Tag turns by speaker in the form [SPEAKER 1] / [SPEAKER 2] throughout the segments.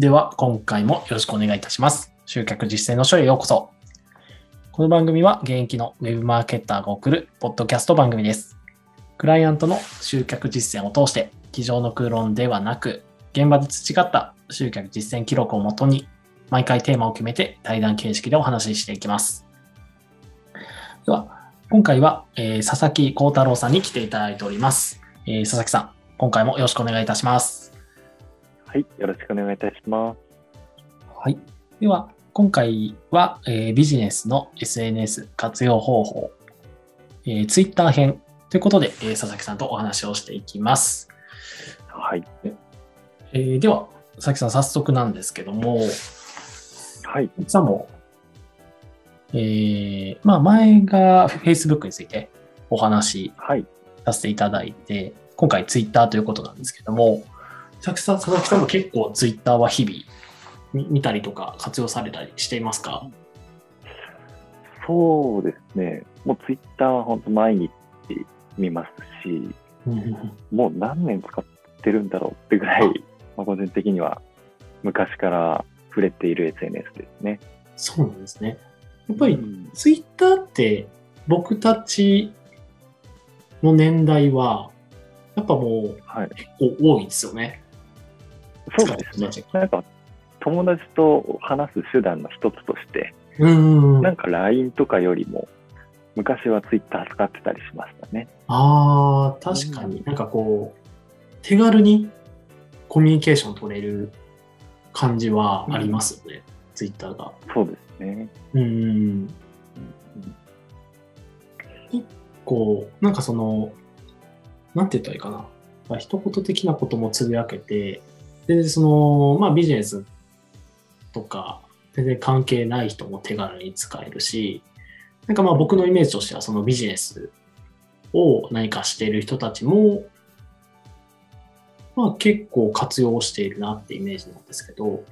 [SPEAKER 1] では、今回もよろしくお願いいたします。集客実践の書へようこそ。この番組は現役のウェブマーケッターが送るポッドキャスト番組です。クライアントの集客実践を通して、机上の空論ではなく、現場で培った集客実践記録をもとに、毎回テーマを決めて対談形式でお話ししていきます。では、今回は、えー佐々木幸太郎さんに来ていただいております。えー佐々木さん、今回もよろしくお願いいたします。
[SPEAKER 2] はい、よろしくお願いいたします。
[SPEAKER 1] はい。では、今回は、えービジネスの SNS 活用方法、えー、Twitter 編ということで、えー佐々木さんとお話をしていきます。
[SPEAKER 2] はい、
[SPEAKER 1] えーでは、佐々木さん、早速なんですけども、
[SPEAKER 2] はい、
[SPEAKER 1] 佐々木さんも、えーまあ、前が Facebook についてお話し
[SPEAKER 2] はい、
[SPEAKER 1] させていただいて、今回 Twitter ということなんですけども、佐々木さん佐々木さんも結構 Twitter は日々見見たりとか活用されたりしていますか？
[SPEAKER 2] そうですね。もうツイッターは本当毎日見ますし、もう何年使ってるんだろうってぐらい、まあ、個人的には昔から触れている SNS ですね。
[SPEAKER 1] そうなんですね。やっぱり
[SPEAKER 2] うん
[SPEAKER 1] ツイッターって僕たちの年代は、やっぱもう
[SPEAKER 2] はい、
[SPEAKER 1] 結構多いですよね。
[SPEAKER 2] そうですね。なんか友達と話す手段の一つとして、
[SPEAKER 1] うーん。
[SPEAKER 2] なんか LINE とかよりも昔はツイッター使ってたりしましたね。
[SPEAKER 1] ああ、確かになんかこう、手軽にコミュニケーション取れる感じはありますよね、ツイッターが。
[SPEAKER 2] そうですね。
[SPEAKER 1] うーん。
[SPEAKER 2] うん
[SPEAKER 1] こう、なんかその、なんて言ったらいいかな。まあ、一言的なこともつぶやけて、で、その、まあビジネスとか、全然関係ない人も手軽に使えるし、なんかまあ僕のイメージとしてはそのビジネスを何かしている人たちも、まあ結構活用しているなってイメージなんですけど、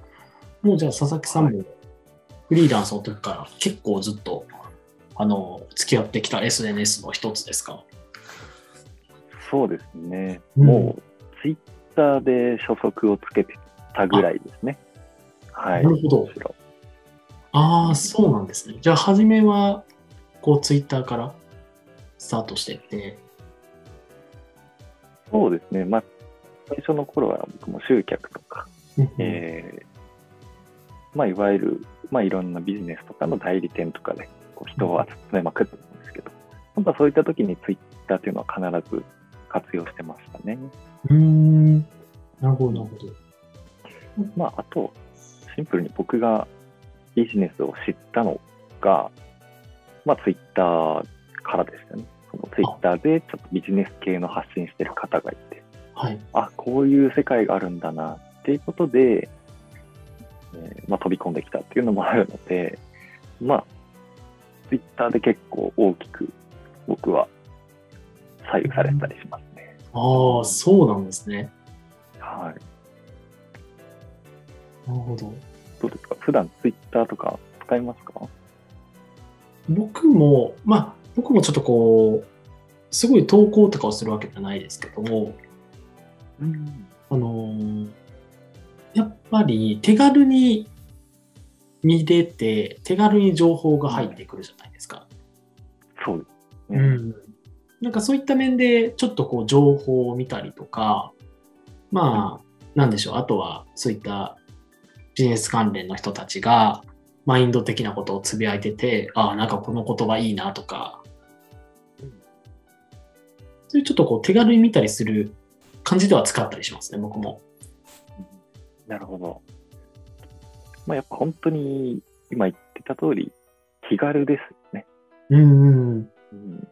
[SPEAKER 1] もうじゃあ佐々木さんもフリーランスの時から結構ずっとあの、付き合ってきた SNS の一つですか？
[SPEAKER 2] そうですね。
[SPEAKER 1] うん。
[SPEAKER 2] もう、ツイッターで初速をつけてたぐらいですね。はい。
[SPEAKER 1] なるほど
[SPEAKER 2] ろ
[SPEAKER 1] ああ、そうなんですね。じゃあ、初めは、こう、ツイッターからスタートしてって、
[SPEAKER 2] そうですね。まあ、最初の頃は僕も集客とか、えーまあ、いわゆる、まあ、いろんなビジネスとかの代理店とかでこう人を集めまくってたんですけど、やっぱそういった時にツイッターというのは必ず活用してましたね。
[SPEAKER 1] うーん。なるほど、なるほど。
[SPEAKER 2] まあ、あと、シンプルに僕がビジネスを知ったのが、まあ、ツイッターからでしたね。そのツイッターでちょっとビジネス系の発信してる方がいて、
[SPEAKER 1] はい。
[SPEAKER 2] あ、こういう世界があるんだなっていうことで、えーまあ、飛び込んできたっていうのもあるので、まあ、ツイッターで結構大きく僕は左右されたりしますね。
[SPEAKER 1] ああ、そうなんですね。
[SPEAKER 2] はい。
[SPEAKER 1] なるほど。
[SPEAKER 2] どうですか？普段ツイッターとか使いますか？
[SPEAKER 1] 僕も、まあ、僕もちょっとこう、すごい投稿とかをするわけじゃないですけども、
[SPEAKER 2] うん。
[SPEAKER 1] あのーやっぱり手軽に見れて、手軽に情報が入ってくるじゃないですか。
[SPEAKER 2] そうです
[SPEAKER 1] う
[SPEAKER 2] ね。
[SPEAKER 1] ん。なんかそういった面で、ちょっとこう情報を見たりとか、まあ、なんでしょう、あとはそういったビジネス関連の人たちが、マインド的なことをつぶやいてて、ああ、なんかこの言葉いいなとか、そういうちょっとこう手軽に見たりする感じでは使ったりしますね、僕も。
[SPEAKER 2] なるほど。まあ、やっぱ本当に今言ってた通り、気軽ですよね。
[SPEAKER 1] うんうん。
[SPEAKER 2] うん、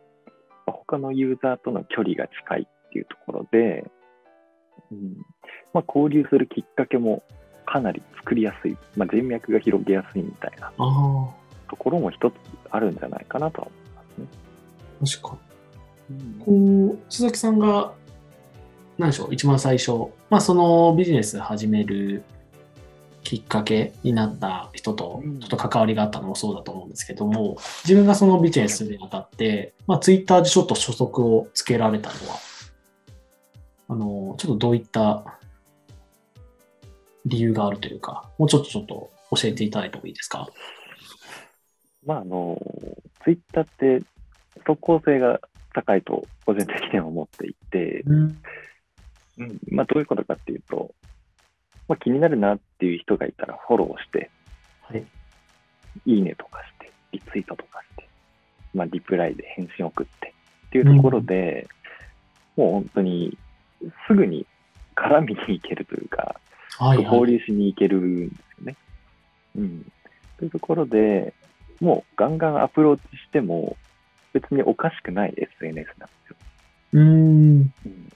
[SPEAKER 2] 他のユーザーとの距離が近いっていうところで、うん。まあ、交流するきっかけもかなり作りやすい、まあ、人脈が広げやすいみたいな。ところも一つあるんじゃないかなとは思いますね。
[SPEAKER 1] 確かに。こう、鈴木さんが、何でしょう、一番最初、まあ、そのビジネス始めるきっかけになった人と
[SPEAKER 2] うん。
[SPEAKER 1] ちょっと関わりがあったのもそうだと思うんですけども、自分がそのビジネスにあたって、まあ、ツイッターでちょっと初速をつけられたのは、あの、ちょっとどういった理由があるというか、もうちょっとちょっと教えていただいてもいいですか？
[SPEAKER 2] まあ、あの、ツイッターって速効性が高いと個人的には思っていて、
[SPEAKER 1] うん。
[SPEAKER 2] うんまあ、どういうことかっていうと、まあ、気になるなっていう人がいたらフォローして、
[SPEAKER 1] はい。
[SPEAKER 2] いいねとかして、リツイートとかして、まあ、リプライで返信送ってっていうところで、もう本当にすぐに絡みに行けるというか、
[SPEAKER 1] はい、はい。
[SPEAKER 2] 交流しに行けるんですよね。うん。というところで、もうガンガンアプローチしても別におかしくない SNS なんですよ。
[SPEAKER 1] うーん。
[SPEAKER 2] うん、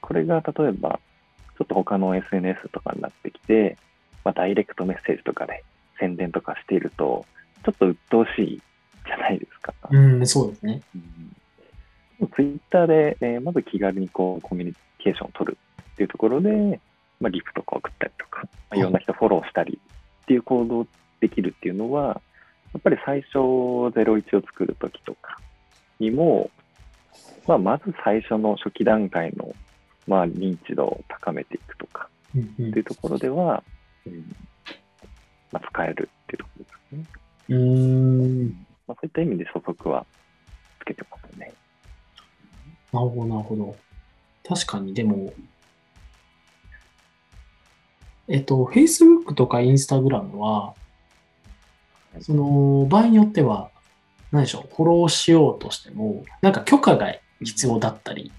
[SPEAKER 2] これが例えば、ちょっと他の SNS とかになってきて、まあ、ダイレクトメッセージとかで宣伝とかしていると、ちょっと鬱陶しいじゃないですか。
[SPEAKER 1] うん、そうですね。
[SPEAKER 2] ツイッターで、えーまず気軽にこうコミュニケーションを取るっていうところで、まあ、リプとか送ったりとか、まあ、いろんな人フォローしたりっていう行動できるっていうのは、やっぱり最初01を作るときとかにも、まあ、まず最初の初期段階の、まあ、認知度を高めていくとかっていうところでは、うんまあ、使えるっていうところですね。
[SPEAKER 1] うーん。
[SPEAKER 2] まあ、そういった意味で初速はつけてますね。
[SPEAKER 1] なるほど、なるほど。確かに、でも、えっと、Facebook とか Instagram は、その、場合によっては、何でしょう、フォローしようとしても、なんか許可が必要だったり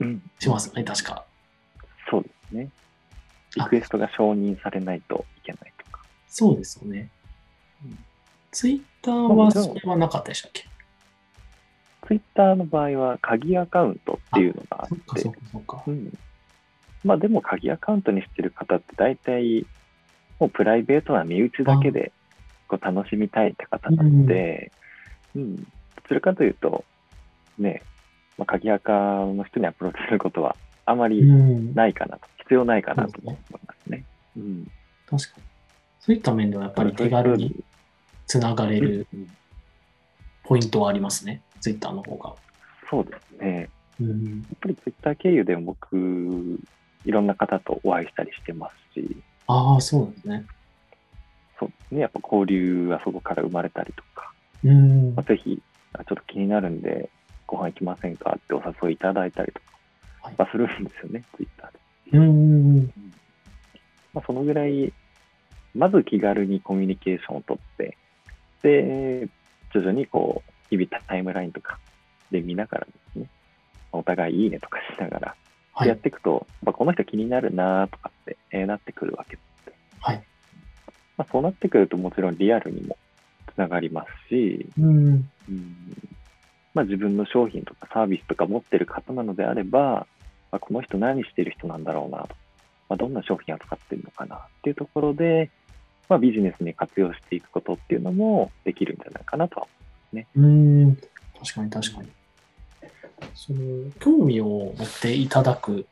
[SPEAKER 2] うん
[SPEAKER 1] しますよね、確か。
[SPEAKER 2] そうですね。リ
[SPEAKER 1] あ
[SPEAKER 2] クエストが承認されないといけないとか。
[SPEAKER 1] そうですよね
[SPEAKER 2] うん。
[SPEAKER 1] Twitter はそれはなかったでしたっけ？
[SPEAKER 2] ツイッターの場合は鍵アカウントっていうのがあ
[SPEAKER 1] そっ
[SPEAKER 2] て。まあでも鍵アカウントにしてる方って大体もうプライベートな身内だけでこう楽しみたいって方なので、うん。どちらかというと、ね、まあ、鍵アカの人にアプローチすることはあま
[SPEAKER 1] う
[SPEAKER 2] り
[SPEAKER 1] ん。
[SPEAKER 2] ないかなと、必要ないかなと思いますね。うん。
[SPEAKER 1] 確かに。そういった面ではやっぱり手軽につながれる
[SPEAKER 2] うん
[SPEAKER 1] ポイントはありますね、Twitter の方が。
[SPEAKER 2] そうですね。
[SPEAKER 1] うん。
[SPEAKER 2] やっぱりツイッター経由で僕、いろんな方とお会いしたりしてますし、
[SPEAKER 1] ああ、そうなんですね。
[SPEAKER 2] そうですね、やっぱ交流はそこから生まれたりとか、
[SPEAKER 1] うん
[SPEAKER 2] まあ、。ぜひ、あちょっと気になるんで、ご飯行きませんかってお誘いいただいたりとか、
[SPEAKER 1] はい
[SPEAKER 2] まあ、するんですよね、ツイッターで。
[SPEAKER 1] うん。
[SPEAKER 2] まあ、そのぐらい、まず気軽にコミュニケーションをとって、で、徐々にこう、日々タイムラインとかで見ながらですね、お互いいいねとかしながら、やっ
[SPEAKER 1] はい。
[SPEAKER 2] ていくと、まあ、この人気になるなとかって、えーなってくるわけで、
[SPEAKER 1] はい。
[SPEAKER 2] まあ、そうなってくるともちろんリアルにもつながりますし、
[SPEAKER 1] うん。
[SPEAKER 2] うんまあ、自分の商品とかサービスとか持ってる方なのであれば、まあ、この人何してる人なんだろうなと、まあ、どんな商品扱ってるのかなっていうところで、まあ、ビジネスに活用していくことっていうのもできるんじゃないかなとは
[SPEAKER 1] うん。確かに確かに。その、興味を持っていただく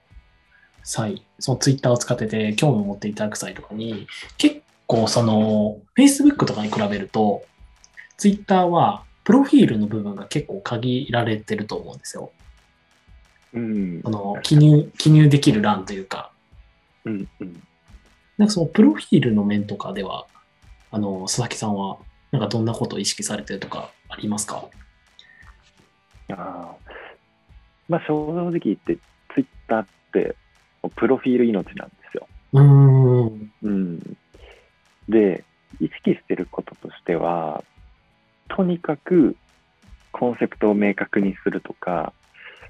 [SPEAKER 1] 際、その Twitter を使ってて興味を持っていただく際とかに、結構その、Facebook とかに比べると、Twitter はプロフィールの部分が結構限られてると思うんですよ。
[SPEAKER 2] うん
[SPEAKER 1] その、記入、記入できる欄というか、
[SPEAKER 2] うんうん
[SPEAKER 1] なんかそのプロフィールの面とかでは、あの、佐々木さんは、なんかどんなことを意識されてるとかありますか？
[SPEAKER 2] あーまあ、正直言って、ツイッターって、プロフィール命なんですよ。
[SPEAKER 1] うーん。
[SPEAKER 2] うん。で、意識してることとしては、とにかくコンセプトを明確にするとか、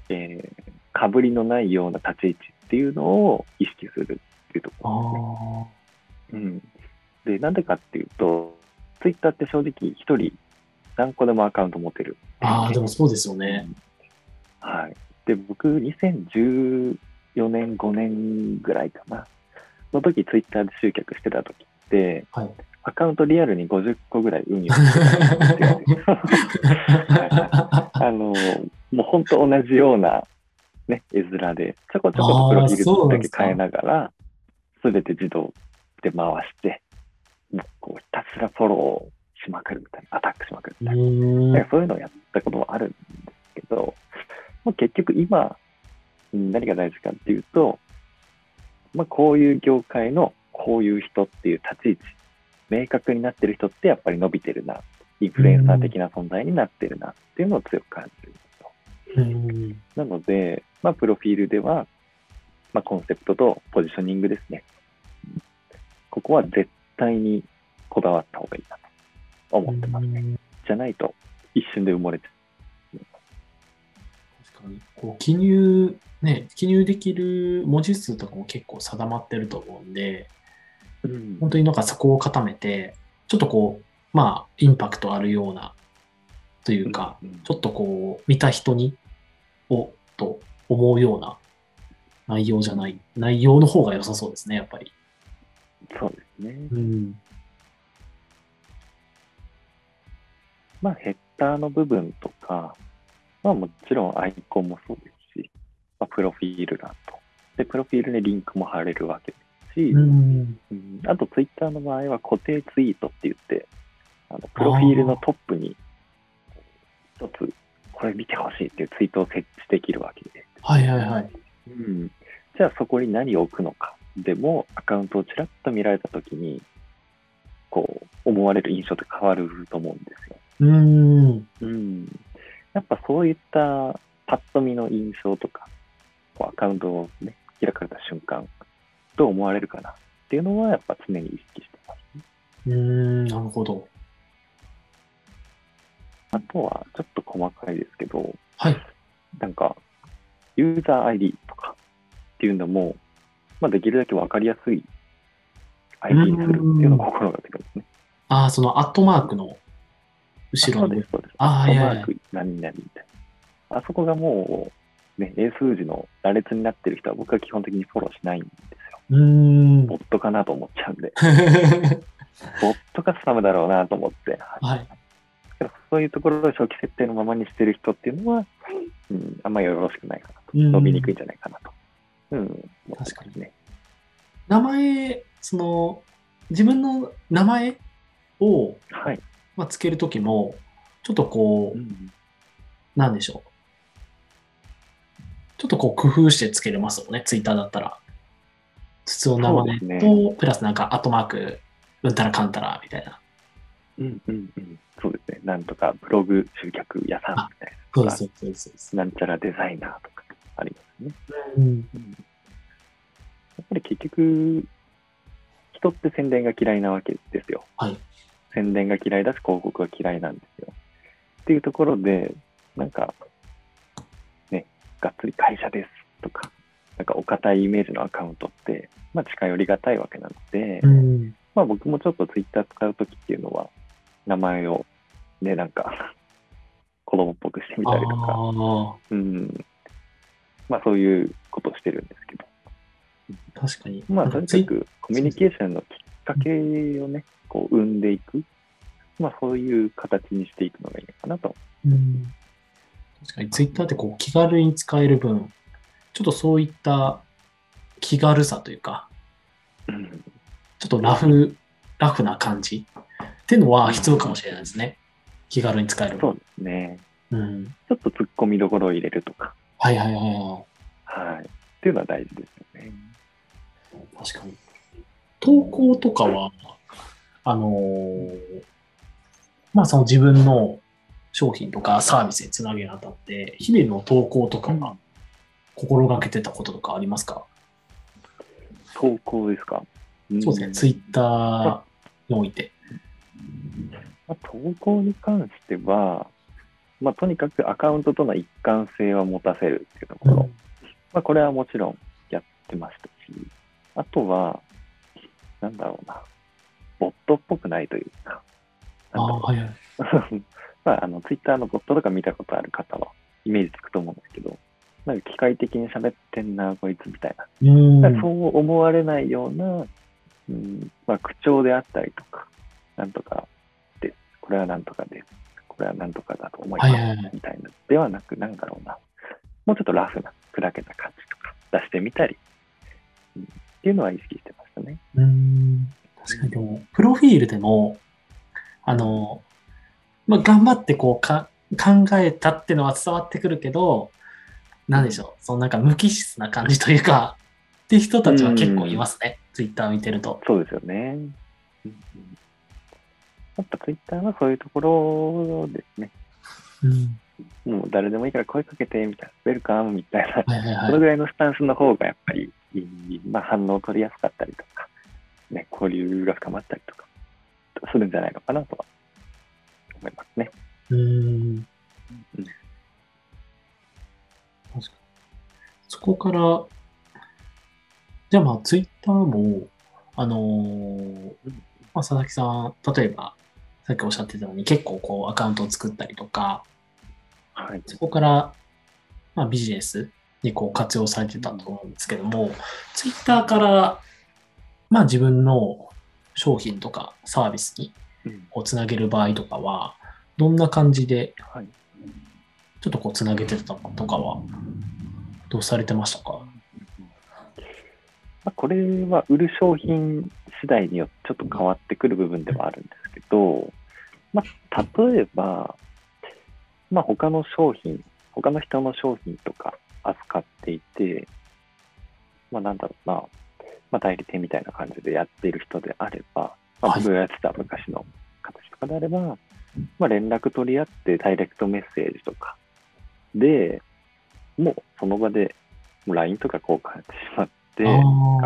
[SPEAKER 2] えー、かぶりのないような立ち位置っていうのを意識するっていうと
[SPEAKER 1] あ
[SPEAKER 2] こ
[SPEAKER 1] あ。
[SPEAKER 2] ろですね。うん。で、なんでかっていうと、ツイッターって正直一人何個でもアカウント持てる。
[SPEAKER 1] ああ、でもそうですよね。
[SPEAKER 2] はい。で、僕、2014年、5年ぐらいかな。の時、ツイッターで集客してた時って、
[SPEAKER 1] はい。
[SPEAKER 2] アカウントリアルに50個ぐらい運用してたんですよ。あの、もう本当同じような、ね、絵面で、ちょこちょことプロフィールだけ変えながら、すべて自動で回して、もうこうひたすらフォローしまくるみたいな、アタックしまくるみたいな。なそういうのをやったこともあるんですけど、まあ、結局今、うん何が大事かっていうと、まあ、こういう業界のこういう人っていう立ち位置、明確になってる人ってやっぱり伸びてるな、インフルエンサー的な存在になってるなっていうのを強く感じる
[SPEAKER 1] ん。
[SPEAKER 2] なので、まあ、プロフィールでは、まあ、コンセプトとポジショニングですね。ここは絶対にこだわった方がいいなと思ってますね。じゃないと一瞬で埋もれちゃ
[SPEAKER 1] 確かに。こう記入、ね、記入できる文字数とかも結構定まってると思うんで、
[SPEAKER 2] う。うん
[SPEAKER 1] 本当になんかそこを固めて、ちょっとこう、まあ、インパクトあるような、というか、
[SPEAKER 2] うん
[SPEAKER 1] ちょっとこう、見た人に、お、と思うような内容じゃない、内容の方が良さそうですね、やっぱり。
[SPEAKER 2] そうですね。
[SPEAKER 1] うん。
[SPEAKER 2] まあ、ヘッダーの部分とか、まあ、もちろんアイコンもそうですし、まあ、プロフィール欄と。で、プロフィールにリンクも貼れるわけですし、
[SPEAKER 1] うん。
[SPEAKER 2] うんあと、ツイッターの場合は固定ツイートって言って、あのプロフィールのトップに、一つ、これ見てほしいっていうツイートを設置できるわけで。
[SPEAKER 1] はいはいはい。
[SPEAKER 2] うん、じゃあ、そこに何を置くのか。でも、アカウントをちらっと見られたときに、こう、思われる印象って変わると思うんですよ。
[SPEAKER 1] うん。
[SPEAKER 2] うん。やっぱそういったパッと見の印象とか、こうアカウントをね、開かれた瞬間、どう思われるかなっていうのは、やっぱ常に意識してます、ね。
[SPEAKER 1] うん、なるほど。
[SPEAKER 2] あとは、ちょっと細かいですけど、
[SPEAKER 1] はい。
[SPEAKER 2] なんか、ユーザー ID とかっていうのも、まあ、できるだけわかりやすい ID にするっていうのを心がけてますね。
[SPEAKER 1] ああ、そのアットマークの後ろの
[SPEAKER 2] そうです、。そうです。
[SPEAKER 1] ああ、いや
[SPEAKER 2] 何々みたいな。あそこがもう、ね、英数字の羅列になってる人は僕は基本的にフォローしないんですよ。
[SPEAKER 1] うーん。
[SPEAKER 2] ボットかなと思っちゃうんで、ボットカスタムだろうなと思って、
[SPEAKER 1] はい。
[SPEAKER 2] そういうところを初期設定のままにしてる人っていうのは、うん、あんまりよろしくないかなと。
[SPEAKER 1] うん
[SPEAKER 2] 伸びにくいんじゃないかなと。うん、
[SPEAKER 1] 確か
[SPEAKER 2] ね。
[SPEAKER 1] 名前、その、自分の名前を、
[SPEAKER 2] はい。
[SPEAKER 1] まあ、つけるときも、ちょっとこう、
[SPEAKER 2] うん
[SPEAKER 1] なんでしょう。ちょっとこう工夫してつけれますよね、ツイッターだったら。普通の名前と、プラスなんか、アットマーク、うんたらかんたら、みたいな。
[SPEAKER 2] うんうんうん。そうですね。なんとかブログ集客屋さんみたいな。
[SPEAKER 1] そうです、そうです、そうです。
[SPEAKER 2] なんちゃらデザイナーとかありますね。
[SPEAKER 1] うん。
[SPEAKER 2] うんやっぱり結局、人って宣伝が嫌いなわけですよ。
[SPEAKER 1] はい。
[SPEAKER 2] 宣伝が嫌いだし、広告が嫌いなんですよ。っていうところで、なんか、ね、がっつり会社ですとか、なんかお堅いイメージのアカウントって、まあ近寄りがたいわけなので、
[SPEAKER 1] うん。
[SPEAKER 2] まあ僕もちょっとツイッター使うときっていうのは、名前をね、なんか、子供っぽくしてみたりとか、
[SPEAKER 1] あ
[SPEAKER 2] うん。まあそういうことをしてるんですけど、
[SPEAKER 1] あ、確かに。
[SPEAKER 2] まあとにかくコミュニケーションのきっかけをね、こう生んでいく、まあそういう形にしていくのがいいのかなと。
[SPEAKER 1] うん確かにツイッターってこう気軽に使える分、ちょっとそういった気軽さというか、
[SPEAKER 2] うん
[SPEAKER 1] ちょっとラフ、ラフな感じっていうのは必要かもしれないですね。気軽に使える分。
[SPEAKER 2] そうですね。
[SPEAKER 1] うん。
[SPEAKER 2] ちょっと突っ込みどころを入れるとか、
[SPEAKER 1] はいはいはいは
[SPEAKER 2] はい。っていうのは大事ですよね。
[SPEAKER 1] い。確かに。投稿とかは、あのーまあその自分の商品とかサービスにつなげるにあたって、日々の投稿とかは心がけてたこととかありますか、
[SPEAKER 2] 投稿ですか、ん。
[SPEAKER 1] そうですね、ツイッターにおいて。
[SPEAKER 2] まあ、投稿に関しては、まあ、とにかくアカウントとの一貫性は持たせるっていうところ、まあ、これはもちろんやってましたし、あとは、なんだろうな、ボットっぽくないというか、
[SPEAKER 1] ああ、はいはい。
[SPEAKER 2] まあ、あの、ツイッターのボットとか見たことある方は、イメージつくと思うんですけど、なんか機械的に喋ってんな、こいつみたいな。
[SPEAKER 1] う
[SPEAKER 2] そう思われないような、うんまあ、口調であったりとか、なんとかです。これはなんとかです。これはなんとかだと思います。みたいな。ではなく、なんだろうな。もうちょっとラフな、砕けた感じとか出してみたり、うんっていうのは意識してましたね。
[SPEAKER 1] うん。確かにでも、プロフィールでも、あの、まあ、頑張ってこうか考えたっていうのは伝わってくるけど、なんでしょう、そのなんか無機質な感じというか、っって人たちは結構いますね、ツイッター見てると。
[SPEAKER 2] そうですよね。やっぱツイッターはそういうところですね。うん、もう誰でもいいから声かけてみたいな、ウェルカムみたいな、はいはいはい、そのぐらいのスタンスの方がやっぱりまあ、反応取りやすかったりと交流が深まったりとかするんじゃないのかなとは思いますね。うん。うん
[SPEAKER 1] 確かに。そこから、じゃあまあツイッターも、あのー、まあ、佐々木さん、例えば、さっきおっしゃってたように結構こうアカウントを作ったりとか、はい、そこから、まあ、ビジネスにこう活用されてたと思うんですけども、ツイッターから、まあ自分の商品とかサービスにをつなげる場合とかは、どんな感じで、ちょっとこうつなげてたとかは、どうされてましたか？
[SPEAKER 2] これは売る商品次第によってちょっと変わってくる部分ではあるんですけど、まあ、例えば、まあ、他の商品、他の人の商品とか扱っていて、まあ、なんだろうな、まあ、代理店みたいな感じでやっている人であれば、まあ、僕がやってた昔の形とかであれば、はい、まあ、連絡取り合ってダイレクトメッセージとかで、もうその場でもう LINE とか交換してしまって、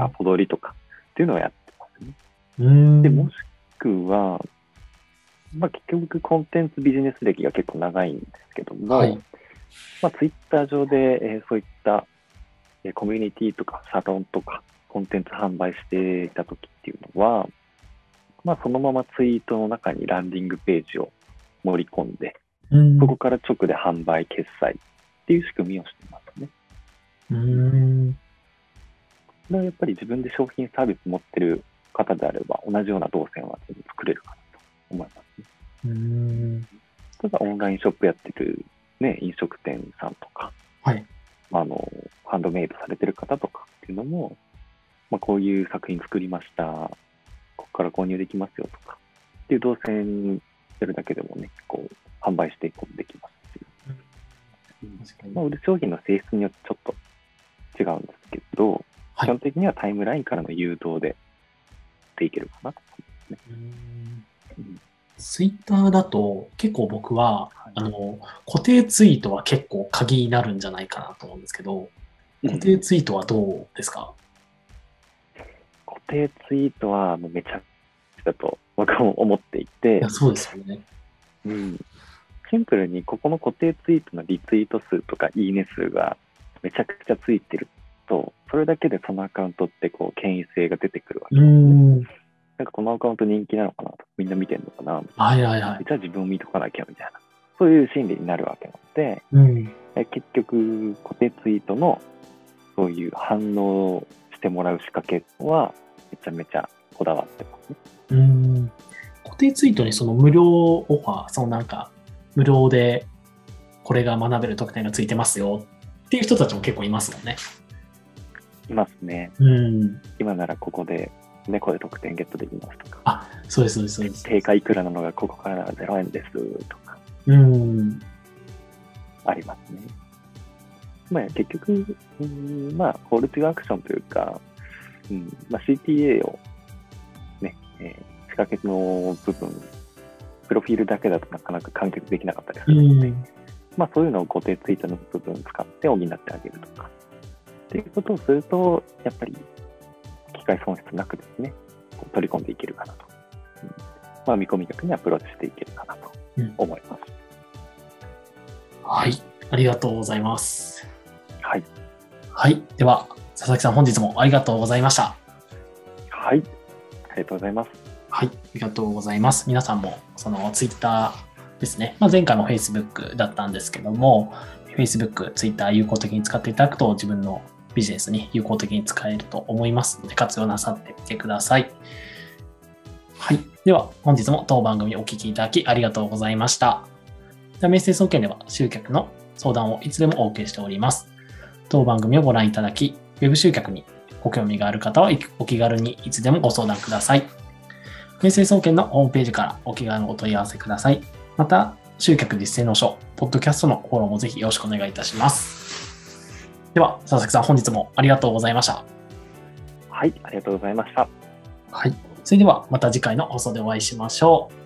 [SPEAKER 2] アポ取りとかっていうのをやってますね。でもしくは、まあ、結局コンテンツビジネス歴が結構長いんですけども、はい、まあ、ツイッター上で、えー、そういった、えー、コミュニティとかサロンとかコンテンツ販売していた時っていうのは、まあ、そのままツイートの中にランディングページを盛り込んで、そこから直で販売、決済っていう仕組みをしてますね。うんだからやっぱり自分で商品サービス持ってる方であれば、同じような動線は作れるかなと思いますね。うんただ、オンラインショップやってる、ね、飲食店さんとか、はい、あのハンドメイドされてる方とかっていうのも、まあ、こういう作品作りました、ここから購入できますよとか、っていう動線やるだけでもね、こう、販売していくことできますし、うん。まあ、売る商品の性質によってちょっと違うんですけど、はい、基本的にはタイムラインからの誘導ででいけるかなと思います
[SPEAKER 1] ね。ツイッターだと結構僕は、はい、あの固定ツイートは結構鍵になるんじゃないかなと思うんですけど、固定ツイートはどうですか、
[SPEAKER 2] う定ツイートはもうめちゃくちゃと僕も思っていて、い
[SPEAKER 1] そうですよね。
[SPEAKER 2] うん。シンプルにここの固定ツイートのリツイート数とかいいね数がめちゃくちゃついてると、それだけでそのアカウントってこう権威性が出てくるわけです、ね。なんかこのアカウント人気なのかなとみんな見てるのかなみたいな。はいはいはい。じゃあ自分を見とかなきゃみたいな。そういう心理になるわけなので、うん、結局固定ツイートのそういう反応してもらう仕掛けはめちゃめちゃこだわってますね。うん
[SPEAKER 1] 固定ツイートにその無料オファー、そのなんか無料でこれが学べる特典がついてますよっていう人たちも結構いますもんね。
[SPEAKER 2] いますね。うん、今ならここで猫で特典ゲットできますとか。
[SPEAKER 1] あ、そうです、そうです、そうです。
[SPEAKER 2] 定価いくらなのがここから0円ですとか。うん。ありますね。まあ結局、うん、まあ、法律がアクションというか、うんまあ、CTA をね、えー、仕掛けの部分、プロフィールだけだとなかなか完結できなかったりするので、まあそういうのを固定ツイートの部分を使って補ってあげるとか、っていうことをすると、やっぱり機械損失なくですね、取り込んでいけるかなと。うん、まあ、見込み客にアプローチしていけるかなと思います。
[SPEAKER 1] うん、はい、ありがとうございます。
[SPEAKER 2] はい。
[SPEAKER 1] はい。では、佐々木さん、本日もありがとうございました。
[SPEAKER 2] はい。ありがとうございます。
[SPEAKER 1] はい。ありがとうございます。皆さんも、そのツイッターですね。まあ、前回も Facebook だったんですけども、Facebook、Twitter 有効的に使っていただくと自分のビジネスに有効的に使えると思いますので、活用なさってみてください。はい。では、本日も当番組お聴きいただきありがとうございました。では、メッセージ総研では集客の相談をいつでもお受けしております。当番組をご覧いただき、Web 集客にご興味がある方はお気軽にいつでもご相談ください。メッセージ総研のホームページからお気軽にお問い合わせください。また、集客実践の書、ポッドキャストのフォローもぜひよろしくお願いいたします。では、佐々木さん、本日もありがとうございました。
[SPEAKER 2] はい、ありがとうございました。
[SPEAKER 1] はい。それではまた次回の放送でお会いしましょう。